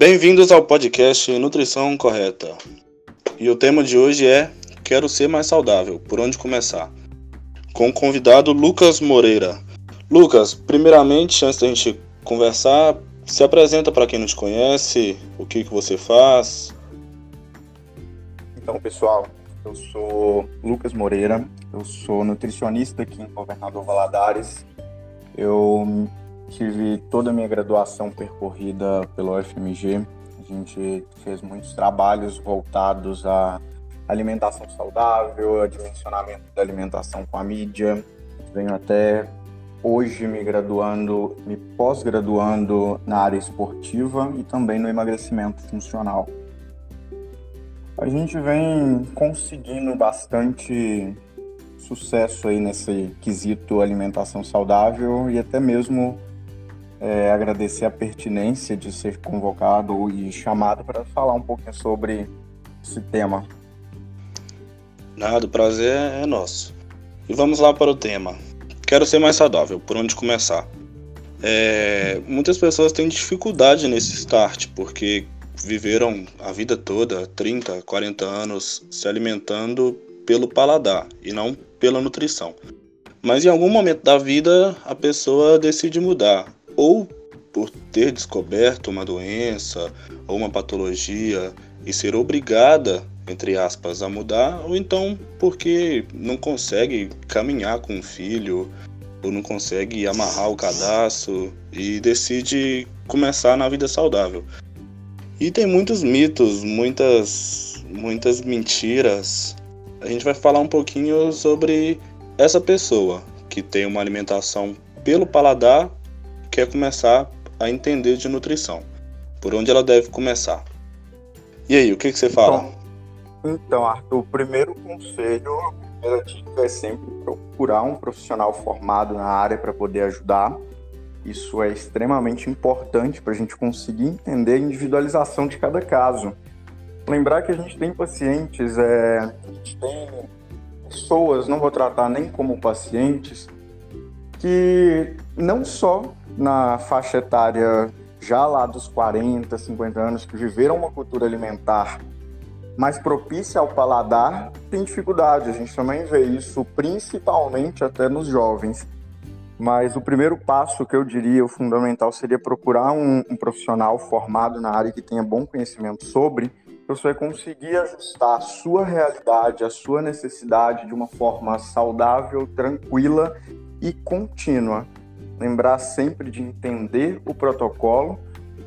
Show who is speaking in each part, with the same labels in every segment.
Speaker 1: Bem-vindos ao podcast Nutrição Correta. E o tema de hoje é Quero ser mais saudável, por onde começar? Com o convidado Lucas Moreira. Lucas, primeiramente, antes da gente conversar, se apresenta para quem não te conhece, o que, que você faz.
Speaker 2: Então, pessoal, eu sou Lucas Moreira, eu sou nutricionista aqui em Governador Valadares. Eu tive toda a minha graduação percorrida pelo UFMG. A gente fez muitos trabalhos voltados à alimentação saudável, a dimensionamento da alimentação com a mídia. Venho até hoje me graduando, me pós-graduando na área esportiva e também no emagrecimento funcional. A gente vem conseguindo bastante sucesso aí nesse quesito alimentação saudável e até mesmo é, agradecer a pertinência de ser convocado e chamado para falar um pouquinho sobre esse tema.
Speaker 1: Nada, o prazer é nosso. E vamos lá para o tema. Quero ser mais saudável, por onde começar? É, muitas pessoas têm dificuldade nesse start, porque viveram a vida toda, 30, 40 anos, se alimentando pelo paladar e não pela nutrição. Mas em algum momento da vida a pessoa decide mudar, ou por ter descoberto uma doença ou uma patologia e ser obrigada entre aspas, a mudar, ou então porque não consegue caminhar com o filho, ou não consegue amarrar o cadastro e decide começar na vida saudável. E tem muitos mitos, muitas, muitas mentiras. A gente vai falar um pouquinho sobre essa pessoa que tem uma alimentação pelo paladar, quer começar a entender de nutrição. Por onde ela deve começar? E aí, o que, que você fala?
Speaker 2: Então, Arthur, o primeiro conselho, a primeira dica é sempre procurar um profissional formado na área para poder ajudar. Isso é extremamente importante para a gente conseguir entender a individualização de cada caso. Lembrar que a gente tem pacientes, é, a gente tem pessoas, não vou tratar nem como pacientes, que não só na faixa etária já lá dos 40, 50 anos, que viveram uma cultura alimentar mais propícia ao paladar tem dificuldade. A gente também vê isso principalmente até nos jovens. Mas o primeiro passo que eu diria, o fundamental, seria procurar um, um profissional formado na área que tenha bom conhecimento sobre, você vai conseguir ajustar a sua realidade, a sua necessidade de uma forma saudável, tranquila e contínua. Lembrar sempre de entender o protocolo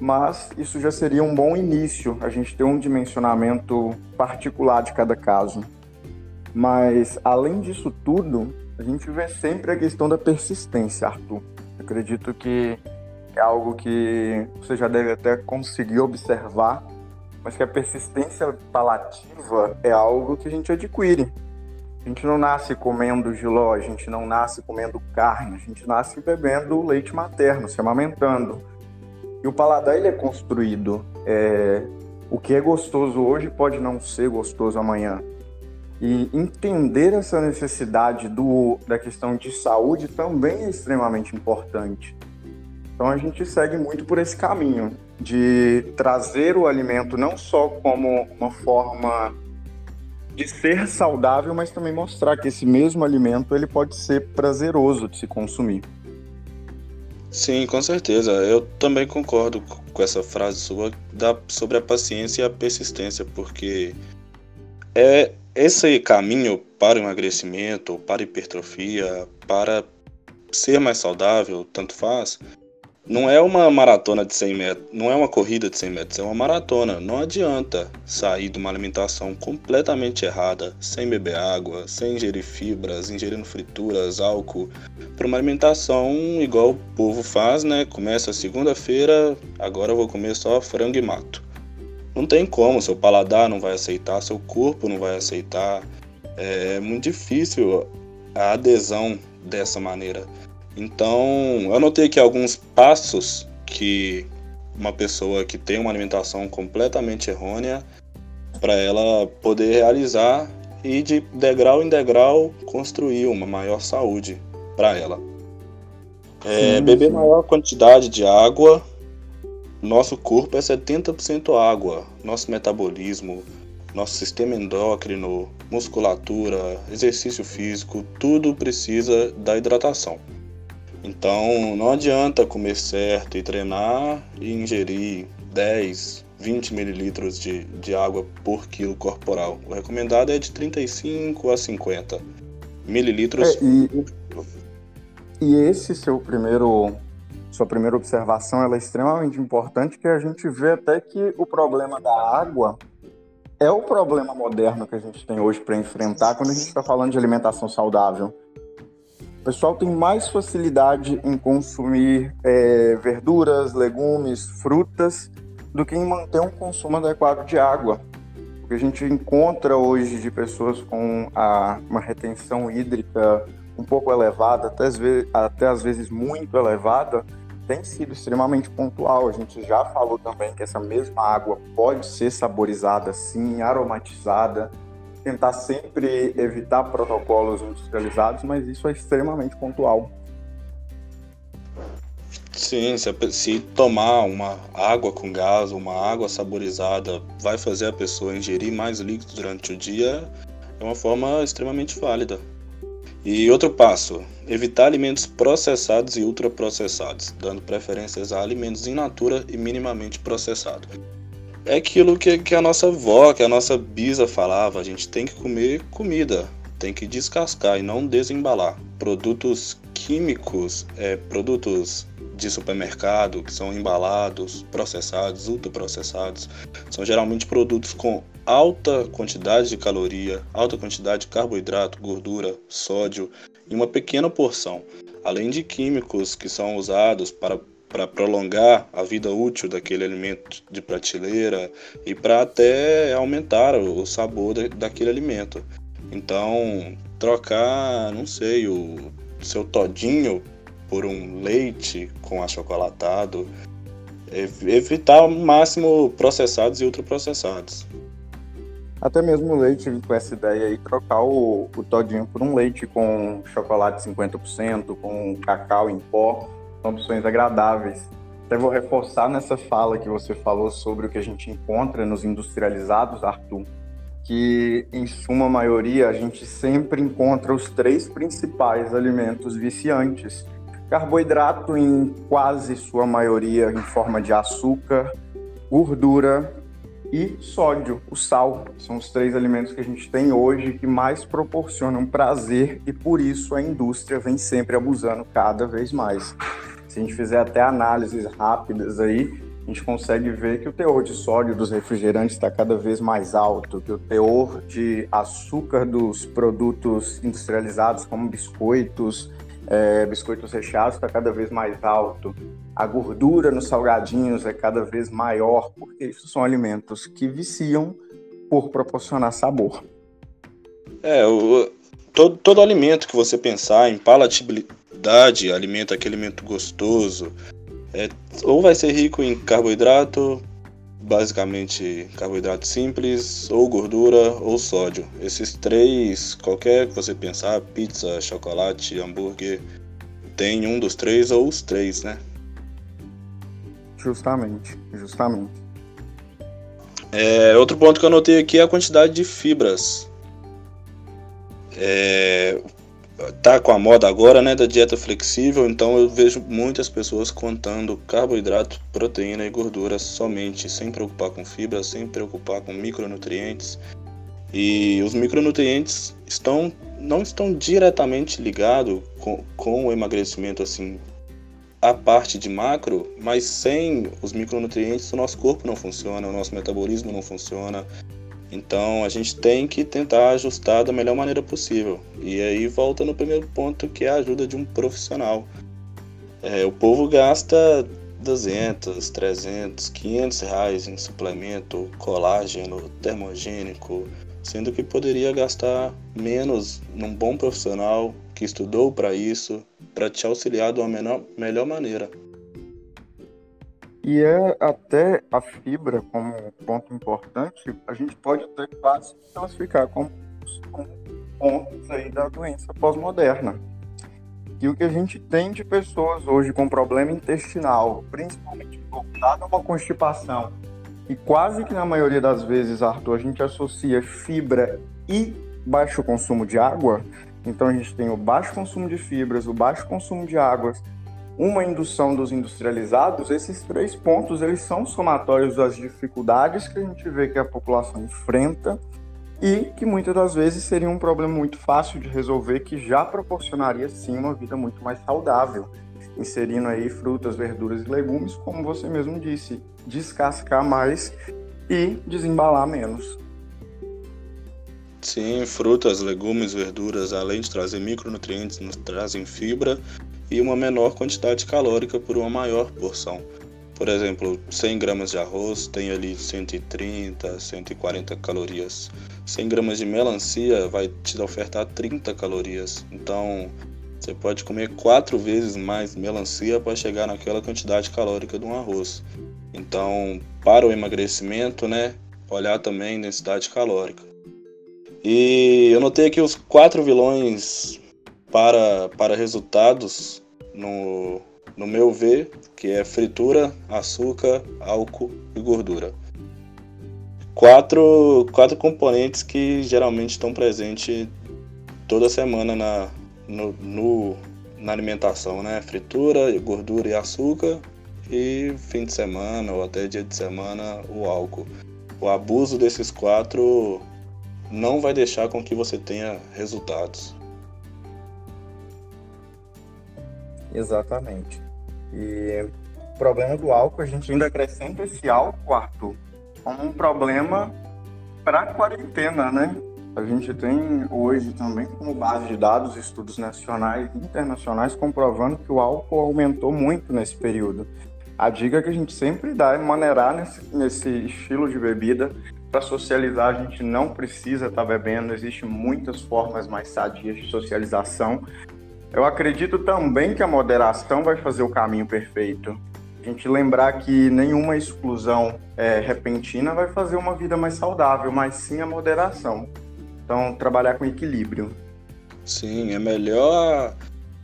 Speaker 2: mas isso já seria um bom início, a gente ter um dimensionamento particular de cada caso. Mas, além disso tudo, a gente vê sempre a questão da persistência, Arthur. acredito que é algo que você já deve até conseguir observar, mas que a persistência palativa é algo que a gente adquire. A gente não nasce comendo giló, a gente não nasce comendo carne, a gente nasce bebendo leite materno, se amamentando. E o paladar ele é construído. É, o que é gostoso hoje pode não ser gostoso amanhã. E entender essa necessidade do, da questão de saúde também é extremamente importante. Então a gente segue muito por esse caminho de trazer o alimento não só como uma forma de ser saudável, mas também mostrar que esse mesmo alimento ele pode ser prazeroso de se consumir.
Speaker 1: Sim, com certeza. Eu também concordo com essa frase sua da, sobre a paciência e a persistência, porque é esse caminho para o emagrecimento, para a hipertrofia, para ser mais saudável, tanto faz, não é uma maratona de 100 metros, não é uma corrida de 100 metros, é uma maratona. Não adianta sair de uma alimentação completamente errada, sem beber água, sem ingerir fibras, ingerindo frituras, álcool, para uma alimentação igual o povo faz, né? Começa segunda-feira, agora eu vou comer só frango e mato. Não tem como, seu paladar não vai aceitar, seu corpo não vai aceitar. É muito difícil a adesão dessa maneira. Então, eu anotei aqui alguns passos que uma pessoa que tem uma alimentação completamente errônea para ela poder realizar e de degrau em degrau construir uma maior saúde para ela. É, sim, beber sim. maior quantidade de água, nosso corpo é 70% água, nosso metabolismo, nosso sistema endócrino, musculatura, exercício físico, tudo precisa da hidratação. Então não adianta comer certo e treinar e ingerir 10, 20 mililitros de, de água por quilo corporal. O recomendado é de 35 a 50 mililitros.
Speaker 2: É, e, e esse seu primeiro sua primeira observação ela é extremamente importante, que a gente vê até que o problema da água é o problema moderno que a gente tem hoje para enfrentar quando a gente está falando de alimentação saudável. O pessoal tem mais facilidade em consumir é, verduras, legumes, frutas, do que em manter um consumo adequado de água. O que a gente encontra hoje de pessoas com a, uma retenção hídrica um pouco elevada, até às, vezes, até às vezes muito elevada, tem sido extremamente pontual. A gente já falou também que essa mesma água pode ser saborizada, sim, aromatizada. Tentar sempre evitar protocolos industrializados, mas isso é extremamente pontual.
Speaker 1: Sim, se, se, tomar uma água com gás, uma água saborizada, vai fazer a pessoa ingerir mais líquidos durante o dia, é uma forma extremamente válida. E outro passo, evitar alimentos processados e ultraprocessados, dando preferências a alimentos in natura e minimamente processados. É aquilo que, que a nossa avó, que a nossa bisa falava, a gente tem que comer comida, tem que descascar e não desembalar. Produtos químicos, é, produtos de supermercado que são embalados, processados, ultraprocessados, são geralmente produtos com alta quantidade de caloria, alta quantidade de carboidrato, gordura, sódio em uma pequena porção, além de químicos que são usados para para prolongar a vida útil daquele alimento de prateleira e para até aumentar o sabor daquele alimento. Então, trocar, não sei, o seu todinho por um leite com achocolatado, evitar ao máximo processados e ultraprocessados.
Speaker 2: Até mesmo o leite com essa ideia aí, trocar o, o todinho por um leite com chocolate 50%, com cacau em pó, são opções agradáveis. Até vou reforçar nessa fala que você falou sobre o que a gente encontra nos industrializados, Arthur, que em suma maioria a gente sempre encontra os três principais alimentos viciantes. Carboidrato em quase sua maioria em forma de açúcar, gordura e sódio, o sal. São os três alimentos que a gente tem hoje que mais proporcionam prazer e por isso a indústria vem sempre abusando cada vez mais. Se a gente fizer até análises rápidas aí, a gente consegue ver que o teor de sódio dos refrigerantes está cada vez mais alto, que o teor de açúcar dos produtos industrializados, como biscoitos, é, biscoitos recheados está cada vez mais alto, a gordura nos salgadinhos é cada vez maior, porque isso são alimentos que viciam por proporcionar sabor.
Speaker 1: É, o, todo, todo alimento que você pensar em palatabilidade, alimento, aquele alimento gostoso, é, ou vai ser rico em carboidrato, basicamente carboidrato simples, ou gordura, ou sódio. Esses três, qualquer que você pensar, pizza, chocolate, hambúrguer, tem um dos três ou os três, né?
Speaker 2: Justamente, justamente.
Speaker 1: É, outro ponto que eu anotei aqui é a quantidade de fibras. É, tá com a moda agora, né, da dieta flexível, então eu vejo muitas pessoas contando carboidrato, proteína e gordura somente, sem preocupar com fibra, sem preocupar com micronutrientes. E os micronutrientes estão não estão diretamente ligados com, com o emagrecimento assim a parte de macro, mas sem os micronutrientes o nosso corpo não funciona, o nosso metabolismo não funciona, então a gente tem que tentar ajustar da melhor maneira possível. E aí volta no primeiro ponto que é a ajuda de um profissional. É, o povo gasta 200, 300, 500 reais em suplemento, colágeno, termogênico, sendo que poderia gastar menos num bom profissional que estudou para isso, para te auxiliar de uma menor, melhor maneira.
Speaker 2: E é até a fibra como ponto importante, a gente pode até quase classificar como, como pontos aí da doença pós-moderna. que o que a gente tem de pessoas hoje com problema intestinal, principalmente voltado a uma constipação, e quase que na maioria das vezes, Arthur, a gente associa fibra e baixo consumo de água. Então a gente tem o baixo consumo de fibras, o baixo consumo de águas, uma indução dos industrializados, esses três pontos eles são somatórios das dificuldades que a gente vê que a população enfrenta e que muitas das vezes seria um problema muito fácil de resolver que já proporcionaria sim uma vida muito mais saudável, inserindo aí frutas, verduras e legumes, como você mesmo disse, descascar mais e desembalar menos.
Speaker 1: Sim, frutas, legumes, verduras, além de trazer micronutrientes, nos trazem fibra e uma menor quantidade calórica por uma maior porção. Por exemplo, 100 gramas de arroz tem ali 130, 140 calorias. 100 gramas de melancia vai te ofertar 30 calorias. Então, você pode comer quatro vezes mais melancia para chegar naquela quantidade calórica de um arroz. Então, para o emagrecimento, né, olhar também densidade calórica. E eu notei aqui os quatro vilões para, para resultados no, no meu ver, que é fritura, açúcar, álcool e gordura. Quatro, quatro componentes que geralmente estão presentes toda semana na, no, no, na alimentação, né? Fritura, gordura e açúcar e fim de semana ou até dia de semana o álcool. O abuso desses quatro não vai deixar com que você tenha resultados.
Speaker 2: Exatamente. E o problema do álcool, a gente ainda acrescenta esse álcool, Arthur, como um problema para a quarentena, né? A gente tem hoje também como base de dados estudos nacionais e internacionais comprovando que o álcool aumentou muito nesse período. A dica que a gente sempre dá é maneirar nesse, nesse estilo de bebida. Para socializar, a gente não precisa estar tá bebendo, existem muitas formas mais sadias de socialização. Eu acredito também que a moderação vai fazer o caminho perfeito. A gente lembrar que nenhuma exclusão é, repentina vai fazer uma vida mais saudável, mas sim a moderação. Então, trabalhar com equilíbrio.
Speaker 1: Sim, é melhor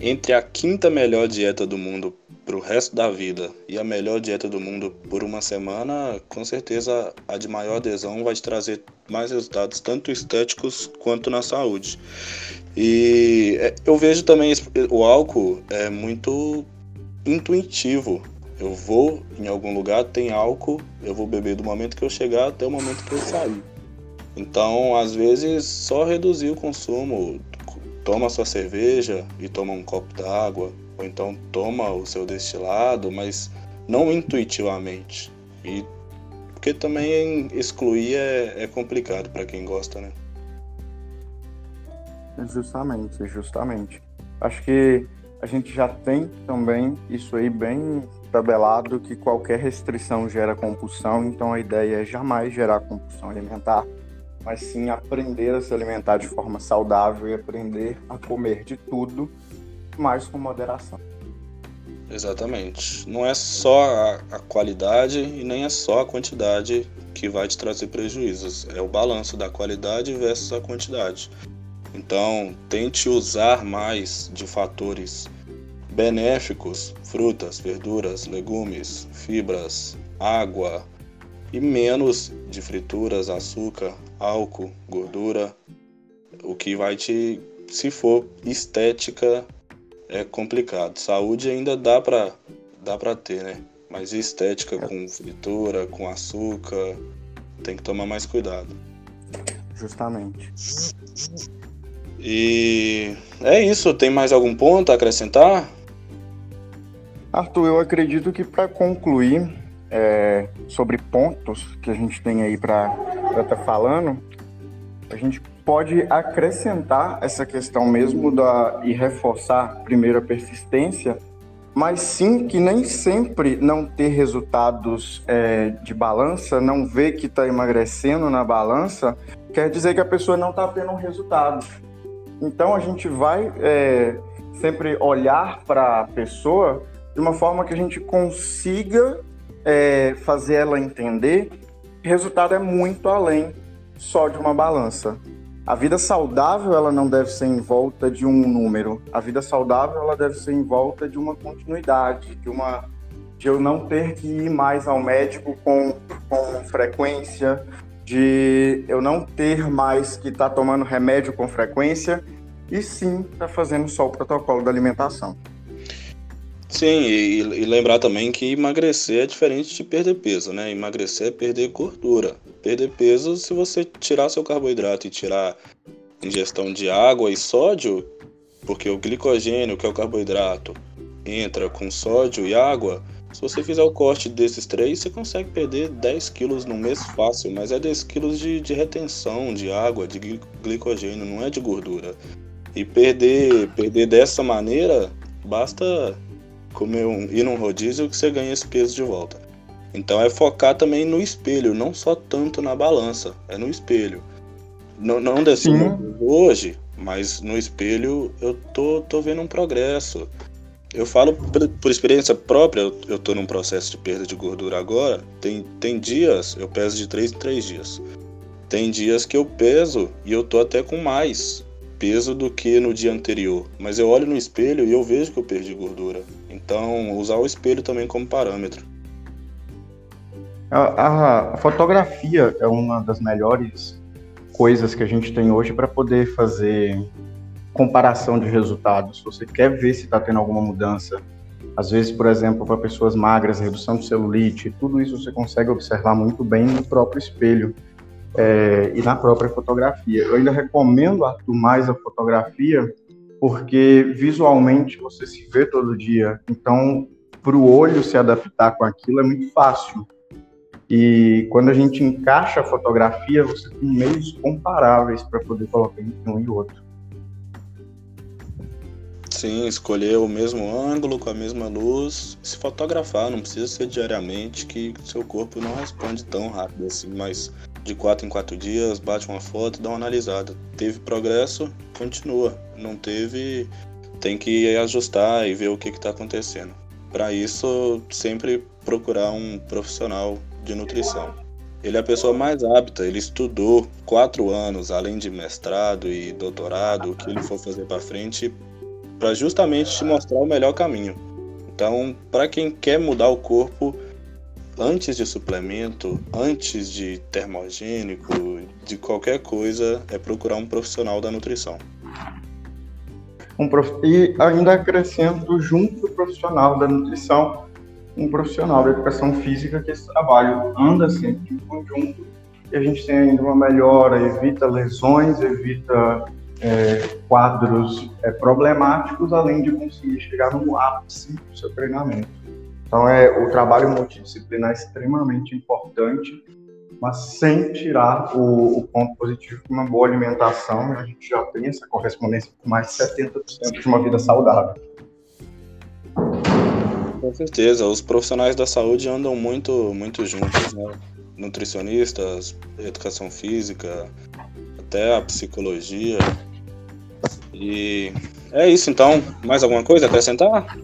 Speaker 1: entre a quinta melhor dieta do mundo para o resto da vida e a melhor dieta do mundo por uma semana, com certeza a de maior adesão vai te trazer mais resultados, tanto estéticos quanto na saúde. E é, eu vejo também o álcool é muito intuitivo. Eu vou em algum lugar, tem álcool, eu vou beber do momento que eu chegar até o momento que eu sair. Então, às vezes, só reduzir o consumo. Toma sua cerveja e toma um copo d'água, ou então toma o seu destilado, mas não intuitivamente. E porque também excluir é, é complicado para quem gosta, né?
Speaker 2: Justamente, justamente. Acho que a gente já tem também isso aí bem tabelado que qualquer restrição gera compulsão, então a ideia é jamais gerar compulsão alimentar, mas sim aprender a se alimentar de forma saudável e aprender a comer de tudo, mas com moderação.
Speaker 1: Exatamente. Não é só a, a qualidade e nem é só a quantidade que vai te trazer prejuízos, é o balanço da qualidade versus a quantidade. Então, tente usar mais de fatores benéficos, frutas, verduras, legumes, fibras, água e menos de frituras, açúcar, álcool, gordura, o que vai te, se for estética, é complicado. Saúde ainda dá para dá para ter, né? Mas estética com fritura, com açúcar, tem que tomar mais cuidado.
Speaker 2: Justamente.
Speaker 1: E é isso. Tem mais algum ponto a acrescentar?
Speaker 2: Arthur, eu acredito que para concluir é, sobre pontos que a gente tem aí para estar tá falando, a gente pode acrescentar essa questão mesmo da, e reforçar primeiro a persistência, mas sim que nem sempre não ter resultados é, de balança, não ver que está emagrecendo na balança, quer dizer que a pessoa não está tendo um resultado. Então a gente vai é, sempre olhar para a pessoa de uma forma que a gente consiga é, fazer ela entender que o resultado é muito além só de uma balança. A vida saudável ela não deve ser em volta de um número. A vida saudável ela deve ser em volta de uma continuidade, de uma de eu não ter que ir mais ao médico com, com frequência, de eu não ter mais que estar tá tomando remédio com frequência e sim estar tá fazendo só o protocolo da alimentação.
Speaker 1: Sim, e, e, lembrar também que emagrecer é diferente de perder peso, né? Emagrecer é perder gordura. Perder peso, se você tirar seu carboidrato e tirar ingestão de água e sódio, porque o glicogênio, que é o carboidrato, entra com sódio e água, se você fizer o corte desses três, você consegue perder 10 quilos no mês fácil, mas é 10 quilos de, de retenção de água, de glicogênio, não é de gordura. E perder, perder dessa maneira, basta comer um, ir num rodízio que você ganha esse peso de volta. Então é focar também no espelho, não só tanto na balança, é no espelho. Não, não desci hoje, mas no espelho eu tô, tô vendo um progresso. Eu falo por, por, experiência própria, eu, eu tô num processo de perda de gordura agora. Tem, tem dias, eu peso de 3 em 3 dias. Tem dias que eu peso e eu tô até com mais peso do que no dia anterior. Mas eu olho no espelho e eu vejo que eu perdi gordura. Então, usar o espelho também como parâmetro.
Speaker 2: A, a fotografia é uma das melhores coisas que a gente tem hoje para poder fazer comparação de resultados, você quer ver se está tendo alguma mudança, às vezes, por exemplo, para pessoas magras, redução de celulite, tudo isso você consegue observar muito bem no próprio espelho é, e na própria fotografia. Eu ainda recomendo, Arthur, mais a fotografia, porque visualmente você se vê todo dia, então para o olho se adaptar com aquilo é muito fácil. E quando a gente encaixa a fotografia, você tem meios comparáveis para poder colocar entre um e outro.
Speaker 1: Sim, escolher o mesmo ângulo, com a mesma luz, se fotografar, não precisa ser diariamente, que seu corpo não responde tão rápido assim, mas de quatro em quatro dias, bate uma foto, dá uma analisada. Teve progresso, continua. Não teve, tem que ajustar e ver o que está acontecendo. Para isso, sempre procurar um profissional de nutrição. Ele é a pessoa mais apta, ele estudou quatro anos, além de mestrado e doutorado, o que ele for fazer para frente, para justamente te mostrar o melhor caminho. Então, para quem quer mudar o corpo antes de suplemento, antes de termogênico, de qualquer coisa, é procurar um profissional da nutrição.
Speaker 2: Um prof... E ainda acrescento junto do profissional da nutrição, um profissional da educação física que esse trabalho anda sempre em conjunto e a gente tem ainda uma melhora, evita lesões, evita é, quadros é, problemáticos, além de conseguir chegar no ápice do seu treinamento. Então, é, o trabalho multidisciplinar é extremamente importante, mas sem tirar o, o ponto positivo de uma boa alimentação, a gente já tem essa correspondência com mais de 70% de uma vida saudável.
Speaker 1: Com certeza, os profissionais da saúde andam muito, muito juntos, né? Nutricionistas, educação física, até a psicologia, e é isso então. Mais alguma coisa a acrescentar?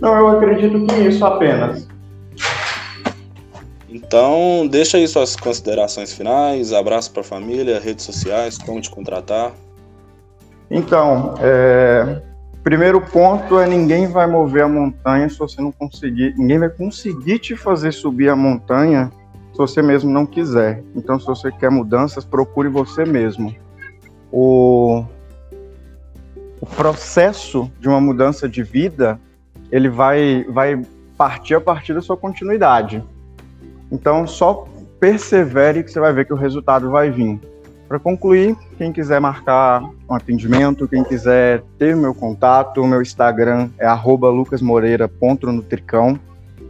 Speaker 2: Não, eu acredito que isso apenas.
Speaker 1: Então, deixa aí suas considerações finais, abraço para a família, redes sociais, como te contratar.
Speaker 2: Então, é... primeiro ponto é ninguém vai mover a montanha se você não conseguir, ninguém vai conseguir te fazer subir a montanha se você mesmo não quiser. Então, se você quer mudanças, procure você mesmo. O o processo de uma mudança de vida ele vai, vai partir a partir da sua continuidade. Então, só persevere que você vai ver que o resultado vai vir. Para concluir, quem quiser marcar um atendimento, quem quiser ter meu contato, meu Instagram é lucasmoreira.nutricão.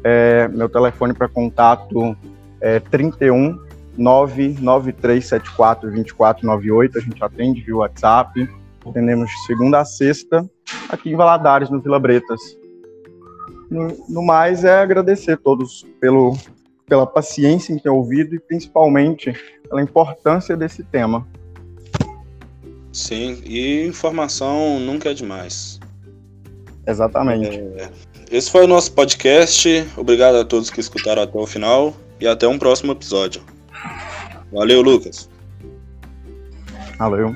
Speaker 2: É, meu telefone para contato é 31 99374 2498. A gente atende via WhatsApp. Atendemos de segunda a sexta, aqui em Valadares, no Vila Bretas. No, no mais, é agradecer a todos pelo, pela paciência em ter ouvido e principalmente pela importância desse tema.
Speaker 1: Sim, e informação nunca é demais.
Speaker 2: Exatamente.
Speaker 1: É, esse foi o nosso podcast. Obrigado a todos que escutaram até o final e até um próximo episódio. Valeu, Lucas.
Speaker 2: Valeu.